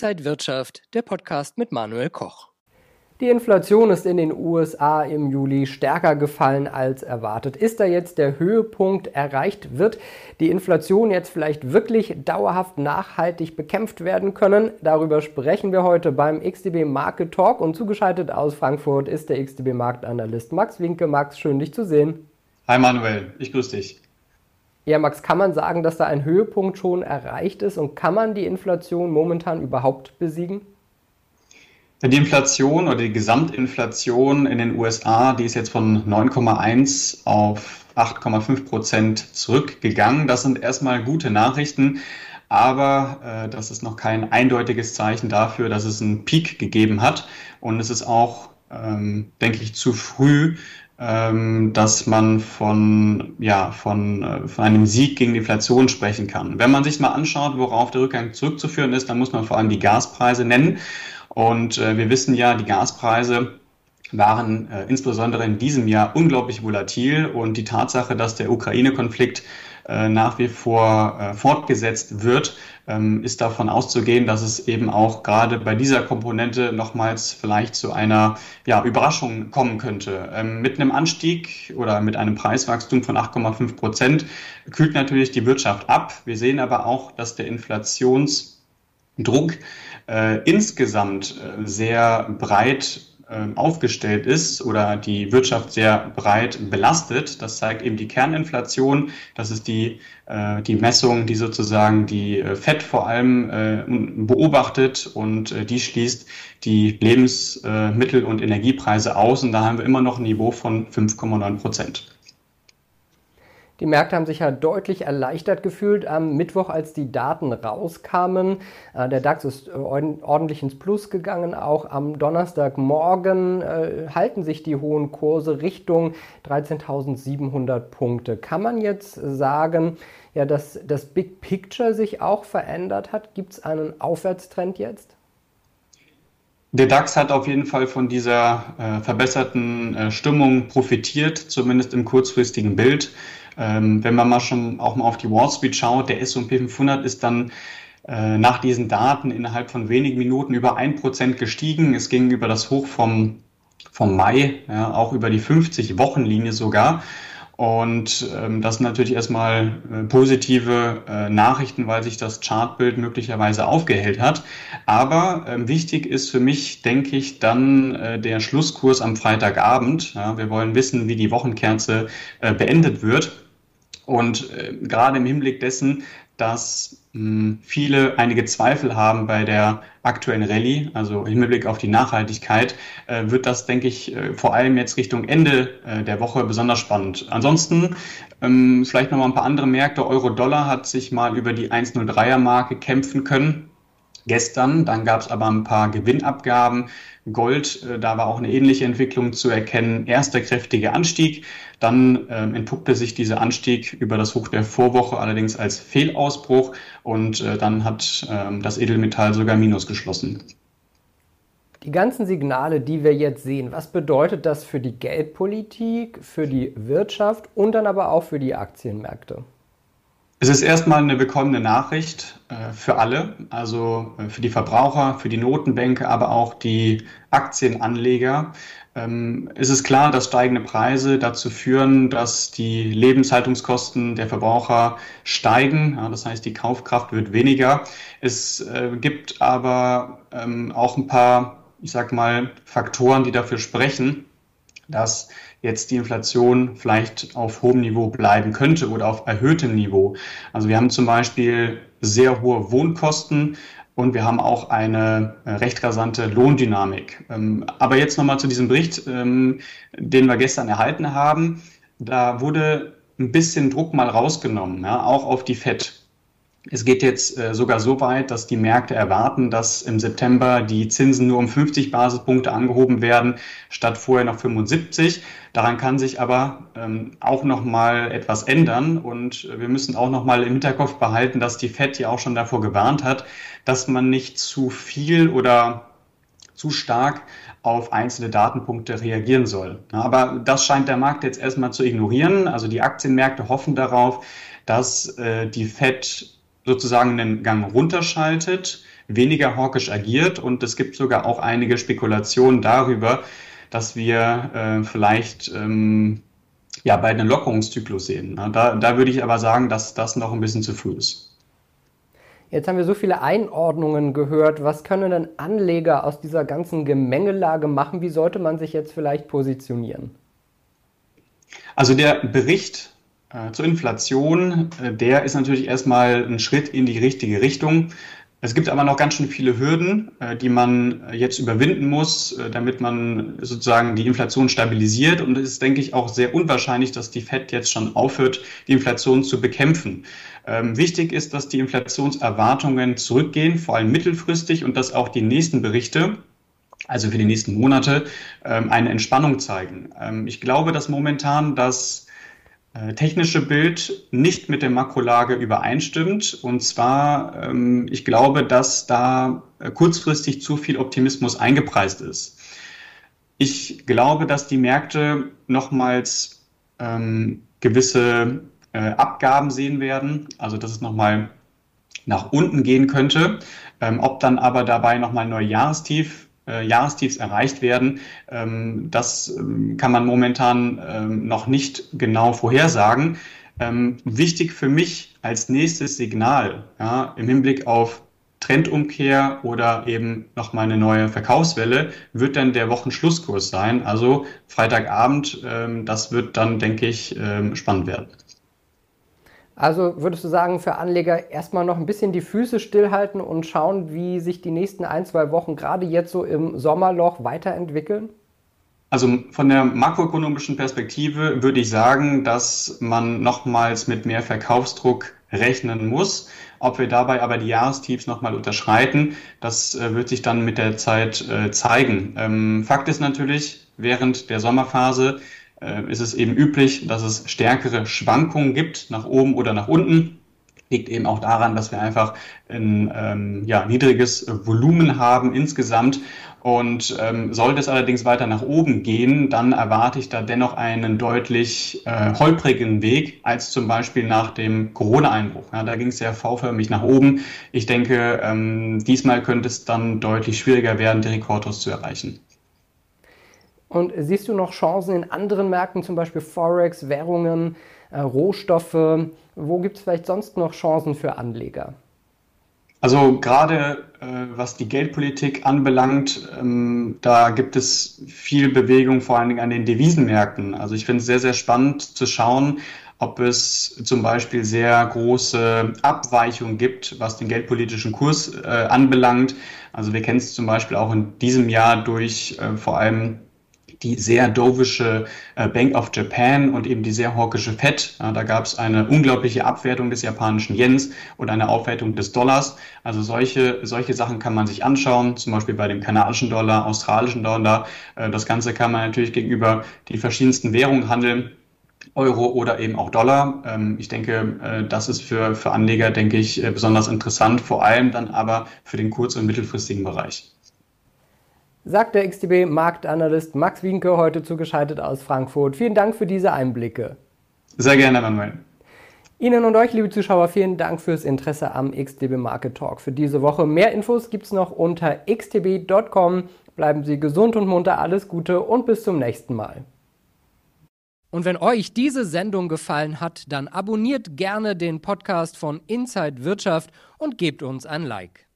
Inside Wirtschaft, der Podcast mit Manuel Koch. Die Inflation ist in den USA im Juli stärker gefallen als erwartet. Ist da jetzt der Höhepunkt erreicht? Wird die Inflation jetzt vielleicht wirklich dauerhaft nachhaltig bekämpft werden können? Darüber sprechen wir heute beim XTB Market Talk und zugeschaltet aus Frankfurt ist der XTB Marktanalyst Max Winke. Max, schön dich zu sehen. Hi Manuel, ich grüße dich. Ja, Max, kann man sagen, dass da ein Höhepunkt schon erreicht ist und kann man die Inflation momentan überhaupt besiegen? Die Inflation oder die Gesamtinflation in den USA, die ist jetzt von 9,1 auf 8,5 Prozent zurückgegangen. Das sind erstmal gute Nachrichten, aber äh, das ist noch kein eindeutiges Zeichen dafür, dass es einen Peak gegeben hat. Und es ist auch, ähm, denke ich, zu früh, ähm, dass man von, ja, von, äh, von einem Sieg gegen die Inflation sprechen kann. Wenn man sich mal anschaut, worauf der Rückgang zurückzuführen ist, dann muss man vor allem die Gaspreise nennen. Und äh, wir wissen ja, die Gaspreise waren äh, insbesondere in diesem Jahr unglaublich volatil und die Tatsache, dass der Ukraine-Konflikt nach wie vor äh, fortgesetzt wird, ähm, ist davon auszugehen, dass es eben auch gerade bei dieser Komponente nochmals vielleicht zu einer ja, Überraschung kommen könnte. Ähm, mit einem Anstieg oder mit einem Preiswachstum von 8,5 Prozent kühlt natürlich die Wirtschaft ab. Wir sehen aber auch, dass der Inflationsdruck äh, insgesamt äh, sehr breit äh, aufgestellt ist oder die Wirtschaft sehr breit belastet. Das zeigt eben die Kerninflation. Das ist die, äh, die Messung, die sozusagen die äh, FED vor allem äh, beobachtet und die schließt die Lebensmittel- und Energiepreise aus. Und da haben wir immer noch ein Niveau von 5,9 Prozent. Die Märkte haben sich ja deutlich erleichtert gefühlt am Mittwoch, als die Daten rauskamen. Äh, der DAX ist äh, ordentlich ins Plus gegangen. Auch am Donnerstagmorgen äh, halten sich die hohen Kurse Richtung 13.700 Punkte. Kann man jetzt sagen, ja, dass das Big Picture sich auch verändert hat? Gibt es einen Aufwärtstrend jetzt? Der DAX hat auf jeden Fall von dieser äh, verbesserten äh, Stimmung profitiert, zumindest im kurzfristigen Bild. Ähm, wenn man mal schon auch mal auf die Wall Street schaut, der S&P 500 ist dann äh, nach diesen Daten innerhalb von wenigen Minuten über ein Prozent gestiegen. Es ging über das Hoch vom, vom Mai, ja, auch über die 50-Wochen-Linie sogar. Und ähm, das sind natürlich erstmal äh, positive äh, Nachrichten, weil sich das Chartbild möglicherweise aufgehellt hat. Aber ähm, wichtig ist für mich, denke ich, dann äh, der Schlusskurs am Freitagabend. Ja, wir wollen wissen, wie die Wochenkerze äh, beendet wird. Und äh, gerade im Hinblick dessen, dass mh, hm, viele einige Zweifel haben bei der aktuellen Rallye, also im Hinblick auf die Nachhaltigkeit, äh, wird das, denke ich, äh, vor allem jetzt Richtung Ende äh, der Woche besonders spannend. Ansonsten ähm, vielleicht noch mal ein paar andere Märkte. Euro-Dollar hat sich mal über die 1,03er Marke kämpfen können gestern. Dann gab es aber ein paar Gewinnabgaben. Gold, äh, da war auch eine ähnliche Entwicklung zu erkennen. Erster kräftiger Anstieg, dann ähm, entpuppte sich dieser Anstieg über das Hoch der Vorwoche allerdings als Fehlausbruch und äh, dann hat ähm, das Edelmetall sogar minus geschlossen. Die ganzen Signale, die wir jetzt sehen, was bedeutet das für die Geldpolitik, für die Wirtschaft und dann aber auch für die Aktienmärkte? Es ist erstmal eine willkommene Nachricht äh, für alle, also äh, für die Verbraucher, für die Notenbänke, aber auch die Aktienanleger. Ähm, es ist klar, dass steigende Preise dazu führen, dass die Lebenshaltungskosten der Verbraucher steigen. Das heißt, die Kaufkraft wird weniger. Es äh, gibt aber ähm, auch ein paar, ich sag mal, Faktoren, die dafür sprechen, dass jetzt die Inflation vielleicht auf hohem Niveau bleiben könnte oder auf erhöhtem Niveau. Also wir haben zum Beispiel sehr hohe Wohnkosten und wir haben auch eine äh, recht rasante Lohndynamik. Ähm, aber jetzt nochmal zu diesem Bericht, ähm, den wir gestern erhalten haben. Da wurde ein bisschen Druck mal rausgenommen, ja, auch auf die FED. Es geht jetzt äh, sogar so weit, dass die Märkte erwarten, dass im September die Zinsen nur um 50 Basispunkte angehoben werden, statt vorher noch 75. Daran kann sich aber ähm, auch noch mal etwas ändern und wir müssen auch noch mal im Hinterkopf behalten, dass die Fed ja auch schon davor gewarnt hat, dass man nicht zu viel oder zu stark auf einzelne Datenpunkte reagieren soll. Aber das scheint der Markt jetzt erstmal zu ignorieren. Also die Aktienmärkte hoffen darauf, dass äh, die Fed sozusagen einen Gang runterschaltet, weniger hawkisch agiert und es gibt sogar auch einige Spekulationen darüber, dass wir äh, vielleicht ähm, ja, bei einem Lockerungszyklus sehen. Da, da würde ich aber sagen, dass das noch ein bisschen zu früh ist. Jetzt haben wir so viele Einordnungen gehört. Was können denn Anleger aus dieser ganzen Gemengelage machen? Wie sollte man sich jetzt vielleicht positionieren? Also der Bericht zur Inflation, äh, der ist natürlich erstmal ein Schritt in die richtige Richtung. Es gibt aber noch ganz schön viele Hürden, äh, die man jetzt überwinden muss, äh, damit man sozusagen die Inflation stabilisiert. Und es ist, denke ich, auch sehr unwahrscheinlich, dass die FED jetzt schon aufhört, die Inflation zu bekämpfen. Ähm, wichtig ist, dass die Inflationserwartungen zurückgehen, vor allem mittelfristig, und dass auch die nächsten Berichte also für die nächsten Monate, ähm, eine Entspannung zeigen. Ähm, ich glaube, dass momentan das äh, technische Bild nicht mit der Makrolage übereinstimmt. Und zwar, ähm, ich glaube, dass da äh, kurzfristig zu viel Optimismus eingepreist ist. Ich glaube, dass die Märkte nochmals ähm, gewisse äh, Abgaben sehen werden, also dass es nochmal nach unten gehen könnte. Ähm, ob dann aber dabei nochmal ein Neujahrestief äh, Jahrestiefs erreicht werden. Ähm, das ähm, kann man momentan ähm, noch nicht genau vorhersagen. Ähm, wichtig für mich als nächstes Signal ja, im Hinblick auf Trendumkehr oder eben nochmal eine neue Verkaufswelle wird dann der Wochenschlusskurs sein. Also Freitagabend, ähm, das wird dann, denke ich, ähm, spannend werden. Also würdest du sagen, für Anleger erstmal noch ein bisschen die Füße stillhalten und schauen, wie sich die nächsten ein, zwei Wochen gerade jetzt so im Sommerloch weiterentwickeln? Also von der makroökonomischen Perspektive würde ich sagen, dass man nochmals mit mehr Verkaufsdruck rechnen muss. Ob wir dabei aber die Jahrestiefs nochmal unterschreiten, das äh, wird sich dann mit der Zeit äh, zeigen. Ähm, Fakt ist natürlich, während der Sommerphase ist es eben üblich, dass es stärkere Schwankungen gibt, nach oben oder nach unten. Liegt eben auch daran, dass wir einfach ein ähm, ja, niedriges Volumen haben insgesamt. Und ähm, sollte es allerdings weiter nach oben gehen, dann erwarte ich da dennoch einen deutlich äh, holprigen Weg als zum Beispiel nach dem Corona-Einbruch. Ja, da ging es sehr V-förmig nach oben. Ich denke, ähm, diesmal könnte es dann deutlich schwieriger werden, die Rekordkurs zu erreichen. Und siehst du noch Chancen in anderen Märkten, zum Beispiel Forex, Währungen, äh, Rohstoffe? Wo gibt es vielleicht sonst noch Chancen für Anleger? Also gerade äh, was die Geldpolitik anbelangt, ähm, da gibt es viel Bewegung, vor allen Dingen an den Devisenmärkten. Also ich finde es sehr, sehr spannend zu schauen, ob es zum Beispiel sehr große Abweichungen gibt, was den geldpolitischen Kurs äh, anbelangt. Also wir kennen es zum Beispiel auch in diesem Jahr durch äh, vor allem die sehr dovische äh, Bank of Japan und eben die sehr hawkische Fed. da gab es eine unglaubliche Abwertung des japanischen Yens und eine Aufwertung des Dollars. Also solche, solche Sachen kann man sich anschauen, zum Beispiel bei dem kanadischen Dollar, australischen Dollar. Äh, das Ganze kann man natürlich gegenüber die verschiedensten Währungen handeln. Euro oder eben auch Dollar. Ähm, ich denke, äh, das ist für, für Anleger, denke ich, besonders interessant, vor allem dann aber für den kurz- und mittelfristigen Bereich sagt der XTB-Marktanalyst Max Wienke heute zugeschaltet aus Frankfurt. Vielen Dank für diese Einblicke. Sehr gerne, Manuel. Ihnen und euch, liebe Zuschauer, vielen Dank fürs Interesse am XTB Market Talk für diese Woche. Mehr Infos gibt es noch unter xtb.com. Bleiben Sie gesund und munter, alles Gute und bis zum nächsten Mal. Und wenn euch diese Sendung gefallen hat, dann abonniert gerne den Podcast von Inside Wirtschaft und gebt uns ein Like.